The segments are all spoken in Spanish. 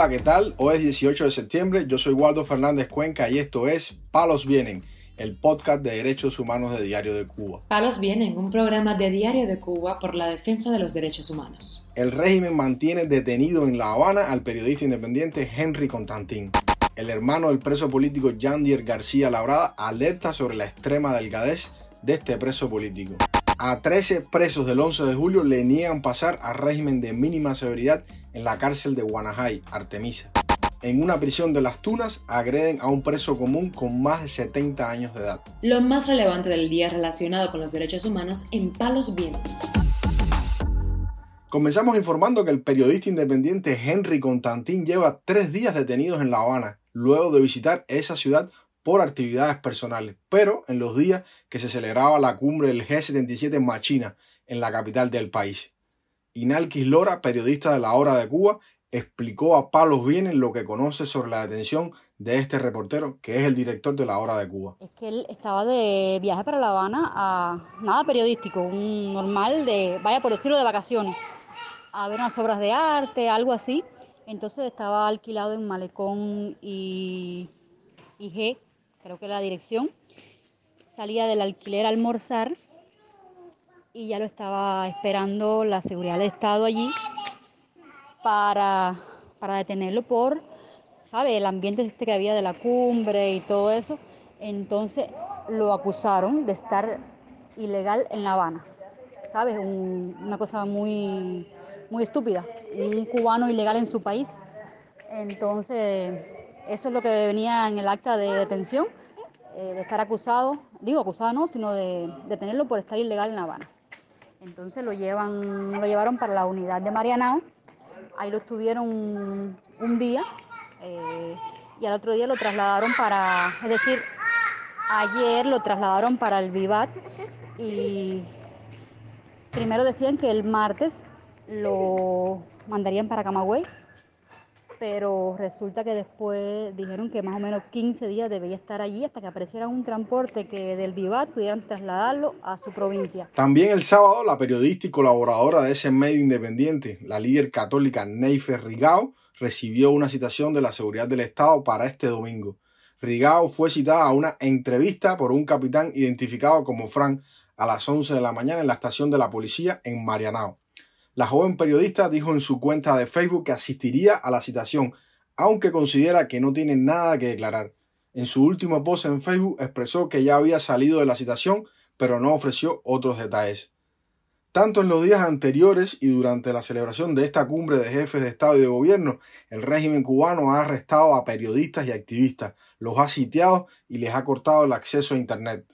Hola, ¿qué tal? Hoy es 18 de septiembre, yo soy Waldo Fernández Cuenca y esto es Palos Vienen, el podcast de derechos humanos de Diario de Cuba. Palos Vienen, un programa de Diario de Cuba por la defensa de los derechos humanos. El régimen mantiene detenido en La Habana al periodista independiente Henry Constantín. El hermano del preso político Yandier García Labrada alerta sobre la extrema delgadez de este preso político. A 13 presos del 11 de julio le niegan pasar a régimen de mínima severidad en la cárcel de Guanajay, Artemisa. En una prisión de las Tunas agreden a un preso común con más de 70 años de edad. Lo más relevante del día relacionado con los derechos humanos en Palos Vientos. Comenzamos informando que el periodista independiente Henry Constantín lleva tres días detenidos en La Habana, luego de visitar esa ciudad por actividades personales, pero en los días que se celebraba la cumbre del G77 en Machina, en la capital del país. Inalquis Lora, periodista de La Hora de Cuba, explicó a Palos Bienes lo que conoce sobre la detención de este reportero, que es el director de La Hora de Cuba. Es que él estaba de viaje para La Habana a nada periodístico, un normal de, vaya por decirlo, de vacaciones, a ver unas obras de arte, algo así. Entonces estaba alquilado en Malecón y, y G, creo que la dirección. Salía del alquiler a almorzar y ya lo estaba esperando la seguridad del Estado allí para, para detenerlo por, ¿sabe? El ambiente este que había de la cumbre y todo eso. Entonces lo acusaron de estar ilegal en La Habana, ¿sabes? una cosa muy, muy estúpida, un cubano ilegal en su país. Entonces, eso es lo que venía en el acta de detención, eh, de estar acusado, digo acusado no, sino de detenerlo por estar ilegal en La Habana. Entonces lo, llevan, lo llevaron para la unidad de Marianao, ahí lo estuvieron un, día eh, y al otro día lo trasladaron para, es decir, ayer lo trasladaron para el Vivat y primero decían que el martes lo mandarían para Camagüey pero resulta que después dijeron que más o menos 15 días debía estar allí hasta que apareciera un transporte que del Vivat pudieran trasladarlo a su provincia. También el sábado la periodista y colaboradora de ese medio independiente, la líder católica Neifer Rigao, recibió una citación de la seguridad del Estado para este domingo. Rigao fue citada a una entrevista por un capitán identificado como Frank a las 11 de la mañana en la estación de la policía en Marianao. La joven periodista dijo en su cuenta de Facebook que asistiría a la citación, aunque considera que no tiene nada que declarar. En su último post en Facebook expresó que ya había salido de la citación, pero no ofreció otros detalles. Tanto en los días anteriores y durante la celebración de esta cumbre de jefes de Estado y de Gobierno, el régimen cubano ha arrestado a periodistas y activistas, los ha sitiado y les ha cortado el acceso a Internet.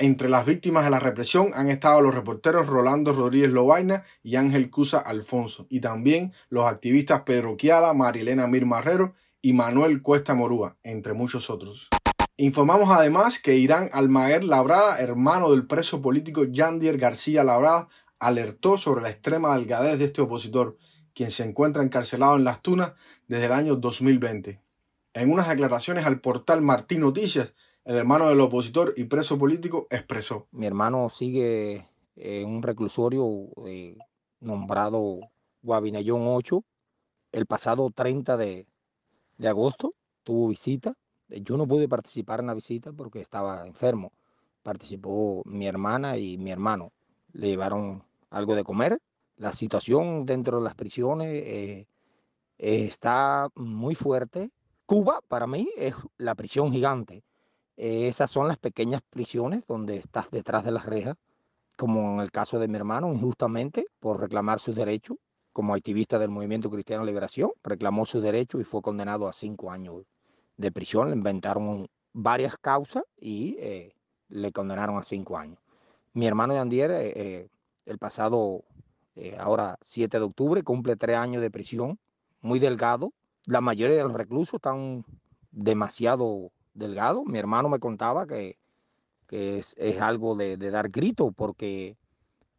Entre las víctimas de la represión han estado los reporteros Rolando Rodríguez Lobaina y Ángel Cusa Alfonso, y también los activistas Pedro Quiala, Marilena Mir Marrero y Manuel Cuesta Morúa, entre muchos otros. Informamos además que Irán Almaguer Labrada, hermano del preso político Yandier García Labrada, alertó sobre la extrema delgadez de este opositor, quien se encuentra encarcelado en Las Tunas desde el año 2020. En unas declaraciones al portal Martín Noticias, el hermano del opositor y preso político expresó. Mi hermano sigue en un reclusorio eh, nombrado Guavinellón 8. El pasado 30 de, agosto tuvo visita. Yo no pude participar en la visita porque estaba enfermo. Participó mi hermana y mi hermano. Le llevaron algo de comer. La situación dentro de las prisiones eh, está muy fuerte. Cuba para mí es la prisión gigante esas son las pequeñas prisiones donde estás detrás de las rejas, como en el caso de mi hermano, injustamente por reclamar sus derechos. Como activista del Movimiento Cristiano Liberación, reclamó sus derechos y fue condenado a cinco años de prisión. Le inventaron varias causas y eh, le condenaron a cinco años. Mi hermano Yandier, eh, eh, el pasado, ahora 7 de octubre, cumple tres años de prisión, muy delgado. La mayoría de los reclusos están demasiado delgado. Mi hermano me contaba que, es, algo de, dar grito porque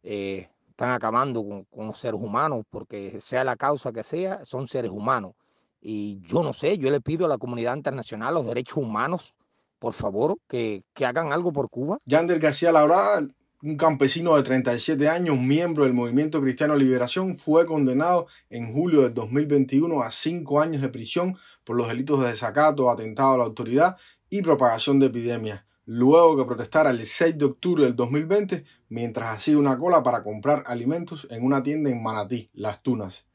eh, están acabando con, los seres humanos, porque sea la causa que sea, son seres humanos. Y yo no sé, yo le pido a la comunidad internacional, los derechos humanos, por favor, que, hagan algo por Cuba. Yander García Laura Un campesino de 37 años, miembro del Movimiento Cristiano Liberación, fue condenado en julio del 2021 a cinco años de prisión por los delitos de desacato, atentado a la autoridad y propagación de epidemias, luego que protestara el 6 de octubre del 2020 mientras hacía una cola para comprar alimentos en una tienda en Manatí, Las Tunas.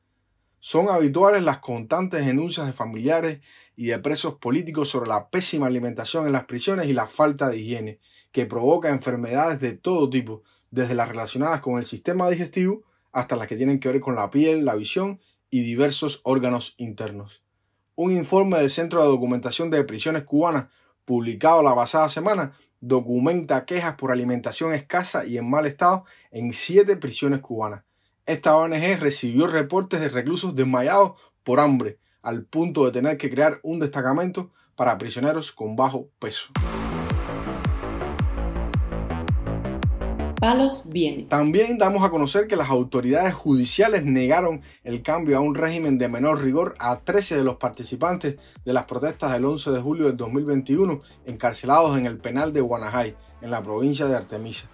Son habituales las constantes denuncias de familiares y de presos políticos sobre la pésima alimentación en las prisiones y la falta de higiene, que provoca enfermedades de todo tipo, desde las relacionadas con el sistema digestivo hasta las que tienen que ver con la piel, la visión y diversos órganos internos. Un informe del Centro de Documentación de Prisiones Cubanas, publicado la pasada semana, documenta quejas por alimentación escasa y en mal estado en siete prisiones cubanas. Esta ONG recibió reportes de reclusos desmayados por hambre, al punto de tener que crear un destacamento para prisioneros con bajo peso. También damos a conocer que las autoridades judiciales negaron el cambio a un régimen de menor rigor a 13 de los participantes de las protestas del 11 de julio del 2021 encarcelados en el penal de Guanajay, en la provincia de Artemisa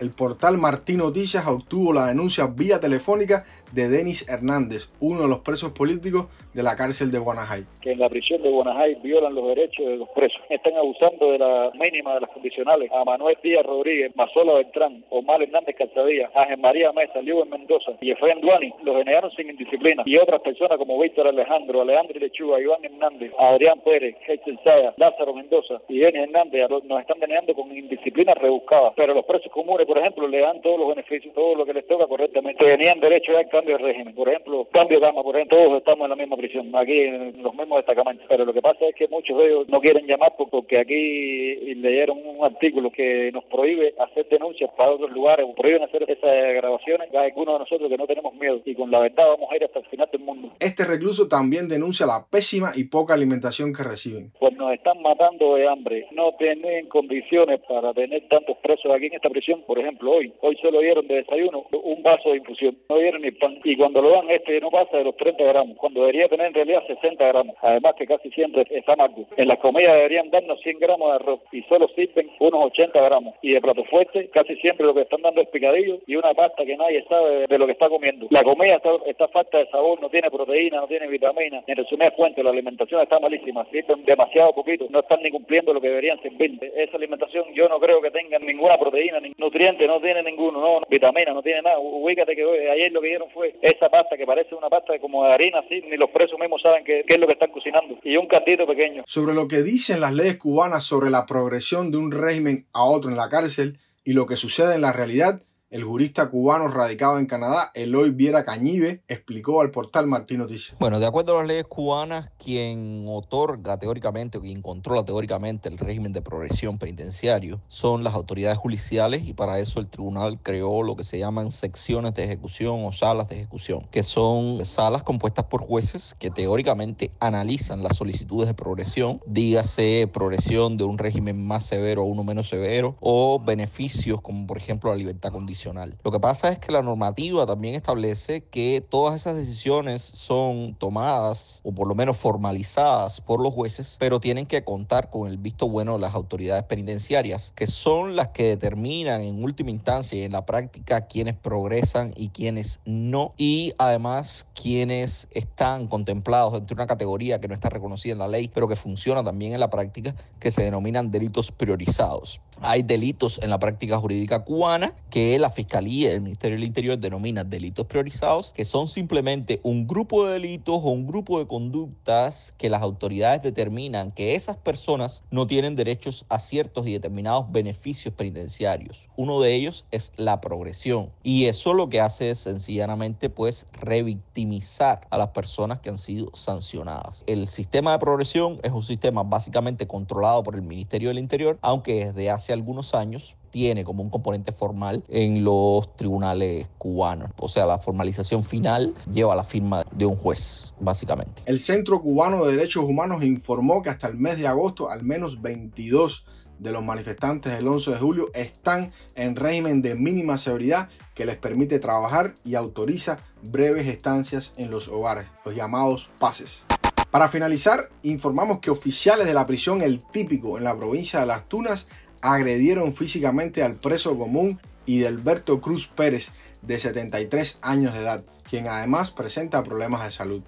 el portal Martín Noticias obtuvo la denuncia vía telefónica de Denis Hernández, uno de los presos políticos de la cárcel de Guanajay. Que en la prisión de Guanajay violan los derechos de los presos. Están abusando de la mínima de las condicionales. A Manuel Díaz Rodríguez, Mazola Beltrán, Omar Hernández Calzadilla, Ángel María Mesa, Lewin Mendoza y Efraín Duani los generaron sin indisciplina. Y otras personas como Víctor Alejandro, Alejandro Lechuga, Iván Hernández, Adrián Pérez, Heichel Saya, Lázaro Mendoza y Denis Hernández nos están denegando con indisciplina rebuscada. Pero los presos comunes por ejemplo, le dan todos los beneficios, todo lo que les toca correctamente. Tenían derecho al cambio de régimen. Por ejemplo, cambio de gama, por ejemplo, todos estamos en la misma prisión, aquí en los mismos destacamentos. Pero lo que pasa es que muchos de ellos no quieren llamar porque aquí leyeron un artículo que nos prohíbe hacer denuncias para otros lugares, o prohíben hacer esas grabaciones. Hay algunos de nosotros que no tenemos miedo y con la verdad vamos a ir hasta el final del mundo. Este recluso también denuncia la pésima y poca alimentación que reciben. Pues nos están matando de hambre. No tienen condiciones para tener tantos presos aquí en esta prisión, por ejemplo, hoy. Hoy solo dieron de desayuno un vaso de infusión, no dieron ni pan. Y cuando lo dan, este no pasa de los 30 gramos, cuando debería tener en realidad 60 gramos. Además que casi siempre está amargo. En las comidas deberían darnos 100 gramos de arroz y solo sirven unos 80 gramos. Y de plato fuerte, casi siempre lo que están dando es picadillo y una pasta que nadie sabe de lo que está comiendo. La comida está, está falta de sabor, no tiene proteína, no tiene vitamina. En resumen fuente, la alimentación está malísima, sirven demasiado poquito, no están ni cumpliendo lo que deberían servir. Esa alimentación yo no creo que tengan ninguna proteína, ni no tiene ninguno, no, vitamina, no tiene nada. Ubícate que ayer lo que dieron fue esa pasta que parece una pasta como de harina, así, ni los presos mismos saben qué, qué es lo que están cocinando. Y un caldito pequeño. Sobre lo que dicen las leyes cubanas sobre la progresión de un régimen a otro en la cárcel y lo que sucede en la realidad, el jurista cubano radicado en Canadá, Eloy Viera Cañive, explicó al portal Martín Noticias. Bueno, de acuerdo a las leyes cubanas, quien otorga teóricamente o quien controla teóricamente el régimen de progresión penitenciario son las autoridades judiciales y para eso el tribunal creó lo que se llaman secciones de ejecución o salas de ejecución, que son salas compuestas por jueces que teóricamente analizan las solicitudes de progresión, dígase progresión de un régimen más severo a uno menos severo o beneficios como por ejemplo la libertad condicional lo que pasa es que la normativa también establece que todas esas decisiones son tomadas o por lo menos formalizadas por los jueces, pero tienen que contar con el visto bueno de las autoridades penitenciarias, que son las que determinan en última instancia y en la práctica quienes progresan y quienes no, y además quienes están contemplados dentro de una categoría que no está reconocida en la ley, pero que funciona también en la práctica, que se denominan delitos priorizados. Hay delitos en la práctica jurídica cubana que la Fiscalía y el Ministerio del Interior denominan delitos priorizados, que son simplemente un grupo de delitos o un grupo de conductas que las autoridades determinan que esas personas no tienen derechos a ciertos y determinados beneficios penitenciarios. Uno de ellos es la progresión. Y eso lo que hace es sencillamente pues revictimizar a las personas que han sido sancionadas. El sistema de progresión es un sistema básicamente controlado por el Ministerio del Interior, aunque desde hace algunos años tiene como un componente formal en los tribunales cubanos. O sea, la formalización final lleva la firma de un juez, básicamente. El Centro Cubano de Derechos Humanos informó que hasta el mes de agosto al menos 22 de los manifestantes del 11 de julio están en régimen de mínima seguridad que les permite trabajar y autoriza breves estancias en los hogares, los llamados pases. Para finalizar, informamos que oficiales de la prisión El Típico en la provincia de Las Tunas agredieron físicamente al preso común y de Alberto Cruz Pérez, de 73 años de edad, quien además presenta problemas de salud.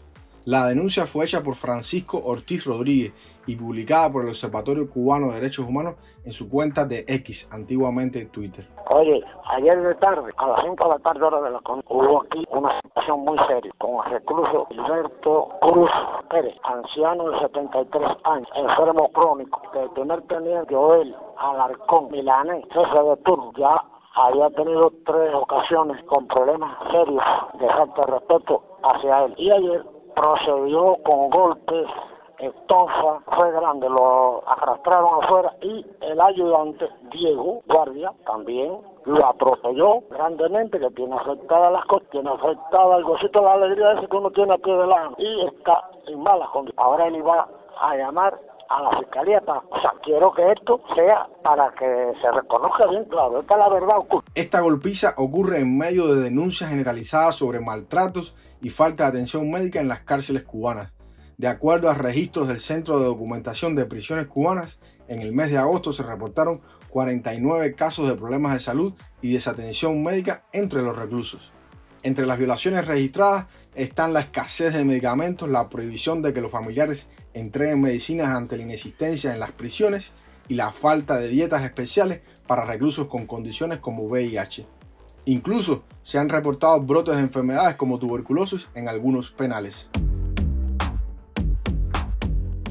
La denuncia fue hecha por Francisco Ortiz Rodríguez y publicada por el Observatorio Cubano de Derechos Humanos en su cuenta de X, antiguamente Twitter. Oye, ayer de tarde, a las 5 de la tarde hora de la con hubo aquí una situación muy seria con el recluso Alberto Cruz Pérez, anciano de 73 años, enfermo crónico, de tener teniente Joel Alarcón Milanés, jefe de turno, ya había tenido tres ocasiones con problemas serios de falta de respeto hacia él. Y ayer procedió con golpes, estofa, fue grande, lo arrastraron afuera y el ayudante Diego Guardia también lo atropelló grandemente, que tiene afectada las cosas, tiene afectada el gocito de la alegría ese que uno tiene aquí de lado y está en malas condiciones. Ahora él iba a llamar a la fiscalía para, o sea, quiero que esto sea para que se reconozca bien claro, esta es la verdad oculta. Esta golpiza ocurre en medio de denuncias generalizadas sobre maltratos y falta de atención médica en las cárceles cubanas. De acuerdo a registros del Centro de Documentación de Prisiones Cubanas, en el mes de agosto se reportaron 49 casos de problemas de salud y desatención médica entre los reclusos. Entre las violaciones registradas están la escasez de medicamentos, la prohibición de que los familiares entreguen medicinas ante la inexistencia en las prisiones y la falta de dietas especiales para reclusos con condiciones como VIH. Incluso se han reportado brotes de enfermedades como tuberculosis en algunos penales.